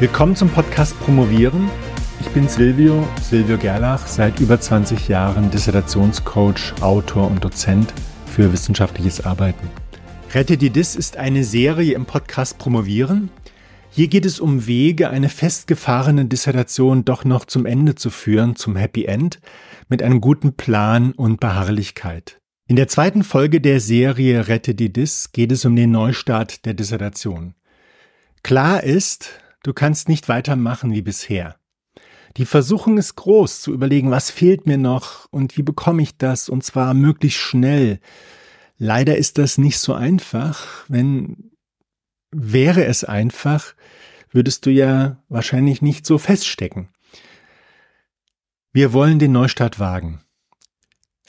Willkommen zum Podcast Promovieren. Ich bin Silvio, Silvio Gerlach, seit über 20 Jahren Dissertationscoach, Autor und Dozent für wissenschaftliches Arbeiten. Rette die Dis ist eine Serie im Podcast Promovieren. Hier geht es um Wege, eine festgefahrene Dissertation doch noch zum Ende zu führen, zum Happy End, mit einem guten Plan und Beharrlichkeit. In der zweiten Folge der Serie Rette die Dis geht es um den Neustart der Dissertation. Klar ist, Du kannst nicht weitermachen wie bisher. Die Versuchung ist groß, zu überlegen, was fehlt mir noch und wie bekomme ich das, und zwar möglichst schnell. Leider ist das nicht so einfach. Wenn wäre es einfach, würdest du ja wahrscheinlich nicht so feststecken. Wir wollen den Neustart wagen.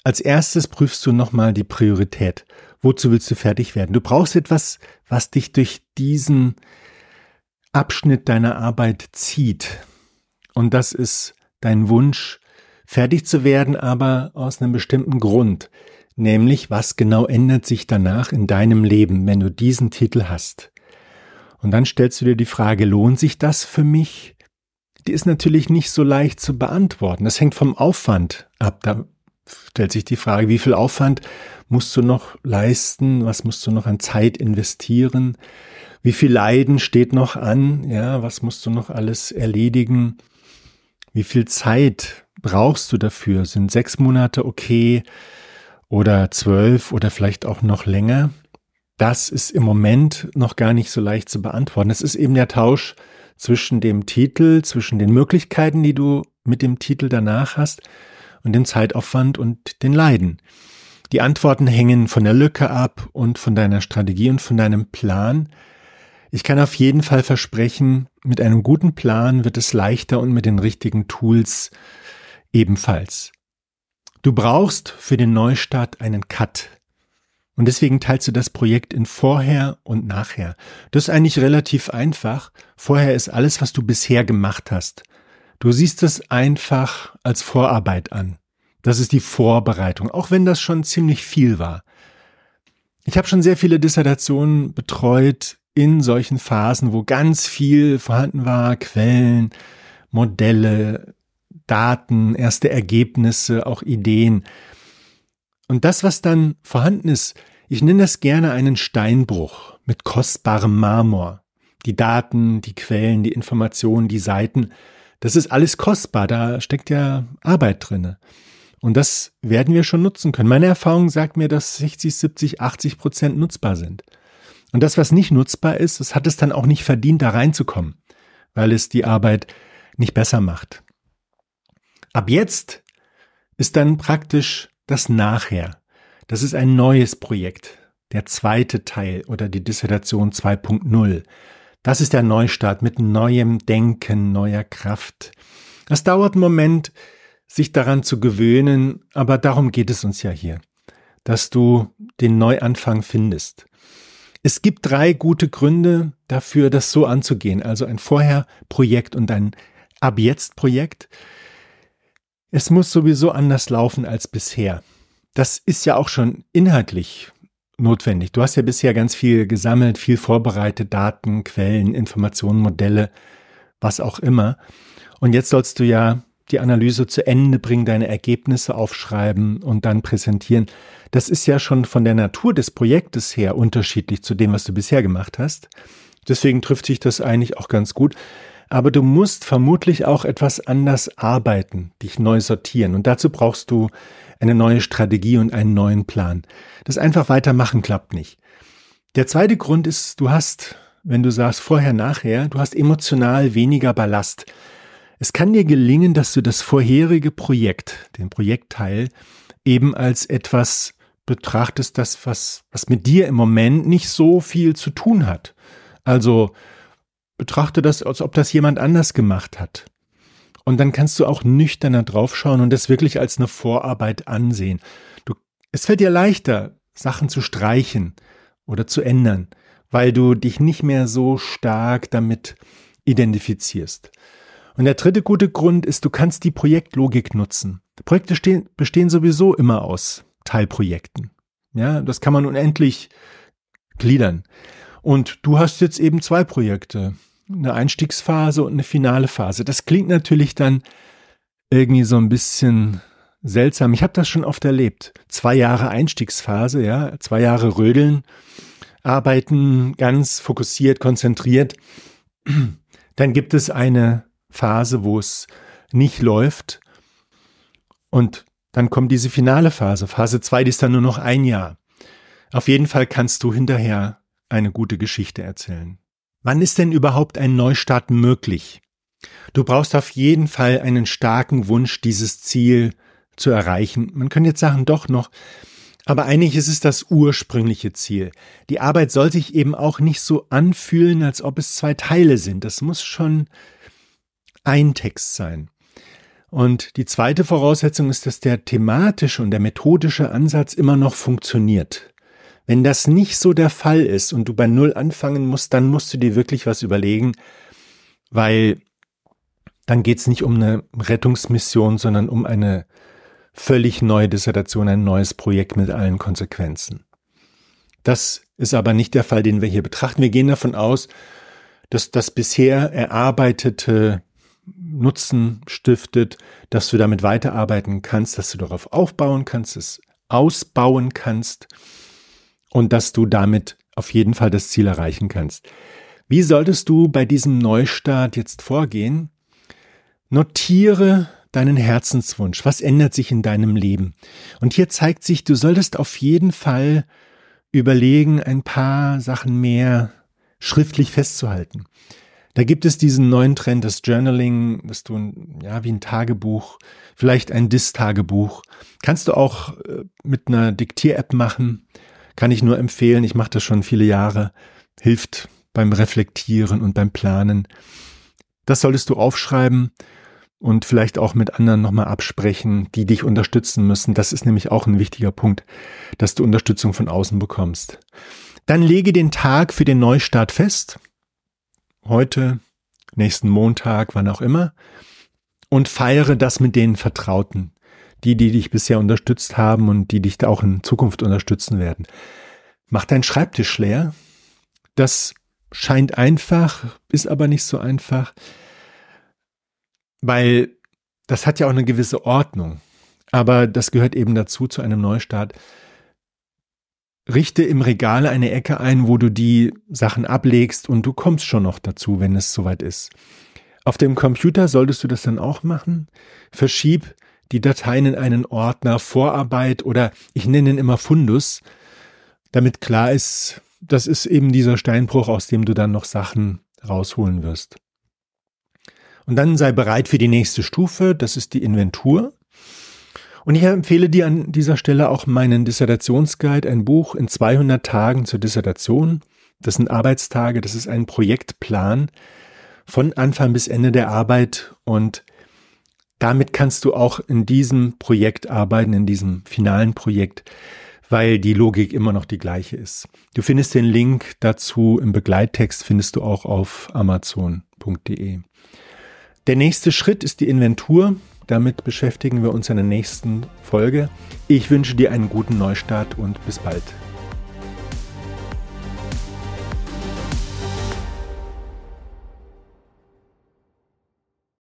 Als erstes prüfst du nochmal die Priorität. Wozu willst du fertig werden? Du brauchst etwas, was dich durch diesen Abschnitt deiner Arbeit zieht. Und das ist dein Wunsch, fertig zu werden, aber aus einem bestimmten Grund. Nämlich, was genau ändert sich danach in deinem Leben, wenn du diesen Titel hast? Und dann stellst du dir die Frage, lohnt sich das für mich? Die ist natürlich nicht so leicht zu beantworten. Das hängt vom Aufwand ab. Da stellt sich die Frage, wie viel Aufwand musst du noch leisten? Was musst du noch an Zeit investieren? Wie viel Leiden steht noch an? Ja, was musst du noch alles erledigen? Wie viel Zeit brauchst du dafür? Sind sechs Monate okay oder zwölf oder vielleicht auch noch länger? Das ist im Moment noch gar nicht so leicht zu beantworten. Es ist eben der Tausch zwischen dem Titel, zwischen den Möglichkeiten, die du mit dem Titel danach hast und dem Zeitaufwand und den Leiden. Die Antworten hängen von der Lücke ab und von deiner Strategie und von deinem Plan. Ich kann auf jeden Fall versprechen, mit einem guten Plan wird es leichter und mit den richtigen Tools ebenfalls. Du brauchst für den Neustart einen Cut. Und deswegen teilst du das Projekt in Vorher und Nachher. Das ist eigentlich relativ einfach. Vorher ist alles, was du bisher gemacht hast. Du siehst es einfach als Vorarbeit an. Das ist die Vorbereitung, auch wenn das schon ziemlich viel war. Ich habe schon sehr viele Dissertationen betreut in solchen Phasen, wo ganz viel vorhanden war, Quellen, Modelle, Daten, erste Ergebnisse, auch Ideen. Und das, was dann vorhanden ist, ich nenne das gerne einen Steinbruch mit kostbarem Marmor. Die Daten, die Quellen, die Informationen, die Seiten, das ist alles kostbar, da steckt ja Arbeit drinne. Und das werden wir schon nutzen können. Meine Erfahrung sagt mir, dass 60, 70, 80 Prozent nutzbar sind. Und das, was nicht nutzbar ist, das hat es dann auch nicht verdient, da reinzukommen, weil es die Arbeit nicht besser macht. Ab jetzt ist dann praktisch das Nachher. Das ist ein neues Projekt, der zweite Teil oder die Dissertation 2.0. Das ist der Neustart mit neuem Denken, neuer Kraft. Das dauert einen Moment, sich daran zu gewöhnen, aber darum geht es uns ja hier, dass du den Neuanfang findest. Es gibt drei gute Gründe dafür, das so anzugehen, also ein Vorher-Projekt und ein Ab-Jetzt-Projekt. Es muss sowieso anders laufen als bisher. Das ist ja auch schon inhaltlich notwendig. Du hast ja bisher ganz viel gesammelt, viel vorbereitet, Daten, Quellen, Informationen, Modelle, was auch immer. Und jetzt sollst du ja die Analyse zu Ende bringen, deine Ergebnisse aufschreiben und dann präsentieren. Das ist ja schon von der Natur des Projektes her unterschiedlich zu dem, was du bisher gemacht hast. Deswegen trifft sich das eigentlich auch ganz gut. Aber du musst vermutlich auch etwas anders arbeiten, dich neu sortieren. Und dazu brauchst du eine neue Strategie und einen neuen Plan. Das einfach weitermachen klappt nicht. Der zweite Grund ist, du hast, wenn du sagst vorher, nachher, du hast emotional weniger Ballast. Es kann dir gelingen, dass du das vorherige Projekt, den Projektteil, eben als etwas betrachtest, das was, was mit dir im Moment nicht so viel zu tun hat. Also betrachte das, als ob das jemand anders gemacht hat. Und dann kannst du auch nüchterner draufschauen und das wirklich als eine Vorarbeit ansehen. Du, es fällt dir leichter, Sachen zu streichen oder zu ändern, weil du dich nicht mehr so stark damit identifizierst. Und der dritte gute Grund ist, du kannst die Projektlogik nutzen. Projekte stehen, bestehen sowieso immer aus Teilprojekten. Ja, das kann man unendlich gliedern. Und du hast jetzt eben zwei Projekte. eine Einstiegsphase und eine finale Phase. Das klingt natürlich dann irgendwie so ein bisschen seltsam. Ich habe das schon oft erlebt. Zwei Jahre Einstiegsphase, ja, zwei Jahre Rödeln, arbeiten ganz fokussiert, konzentriert. Dann gibt es eine Phase, wo es nicht läuft. Und dann kommt diese finale Phase. Phase zwei, die ist dann nur noch ein Jahr. Auf jeden Fall kannst du hinterher eine gute Geschichte erzählen. Wann ist denn überhaupt ein Neustart möglich? Du brauchst auf jeden Fall einen starken Wunsch, dieses Ziel zu erreichen. Man könnte jetzt sagen, doch noch. Aber eigentlich ist es das ursprüngliche Ziel. Die Arbeit soll sich eben auch nicht so anfühlen, als ob es zwei Teile sind. Das muss schon ein Text sein. Und die zweite Voraussetzung ist, dass der thematische und der methodische Ansatz immer noch funktioniert. Wenn das nicht so der Fall ist und du bei Null anfangen musst, dann musst du dir wirklich was überlegen, weil dann geht es nicht um eine Rettungsmission, sondern um eine völlig neue Dissertation, ein neues Projekt mit allen Konsequenzen. Das ist aber nicht der Fall, den wir hier betrachten. Wir gehen davon aus, dass das bisher erarbeitete Nutzen stiftet, dass du damit weiterarbeiten kannst, dass du darauf aufbauen kannst, es ausbauen kannst und dass du damit auf jeden Fall das Ziel erreichen kannst. Wie solltest du bei diesem Neustart jetzt vorgehen? Notiere deinen Herzenswunsch. Was ändert sich in deinem Leben? Und hier zeigt sich, du solltest auf jeden Fall überlegen, ein paar Sachen mehr schriftlich festzuhalten. Da gibt es diesen neuen Trend, das Journaling, dass du ja wie ein Tagebuch, vielleicht ein Dis-Tagebuch. Kannst du auch äh, mit einer Diktier-App machen. Kann ich nur empfehlen. Ich mache das schon viele Jahre. Hilft beim Reflektieren und beim Planen. Das solltest du aufschreiben und vielleicht auch mit anderen nochmal absprechen, die dich unterstützen müssen. Das ist nämlich auch ein wichtiger Punkt, dass du Unterstützung von außen bekommst. Dann lege den Tag für den Neustart fest. Heute, nächsten Montag, wann auch immer. Und feiere das mit den Vertrauten. Die, die dich bisher unterstützt haben und die dich auch in Zukunft unterstützen werden. Mach deinen Schreibtisch leer. Das scheint einfach, ist aber nicht so einfach weil das hat ja auch eine gewisse Ordnung. Aber das gehört eben dazu zu einem Neustart. Richte im Regal eine Ecke ein, wo du die Sachen ablegst und du kommst schon noch dazu, wenn es soweit ist. Auf dem Computer solltest du das dann auch machen. Verschieb die Dateien in einen Ordner Vorarbeit oder ich nenne ihn immer Fundus, damit klar ist, das ist eben dieser Steinbruch, aus dem du dann noch Sachen rausholen wirst. Und dann sei bereit für die nächste Stufe, das ist die Inventur. Und ich empfehle dir an dieser Stelle auch meinen Dissertationsguide, ein Buch in 200 Tagen zur Dissertation. Das sind Arbeitstage, das ist ein Projektplan von Anfang bis Ende der Arbeit und damit kannst du auch in diesem Projekt arbeiten, in diesem finalen Projekt, weil die Logik immer noch die gleiche ist. Du findest den Link dazu im Begleittext, findest du auch auf amazon.de. Der nächste Schritt ist die Inventur. Damit beschäftigen wir uns in der nächsten Folge. Ich wünsche dir einen guten Neustart und bis bald.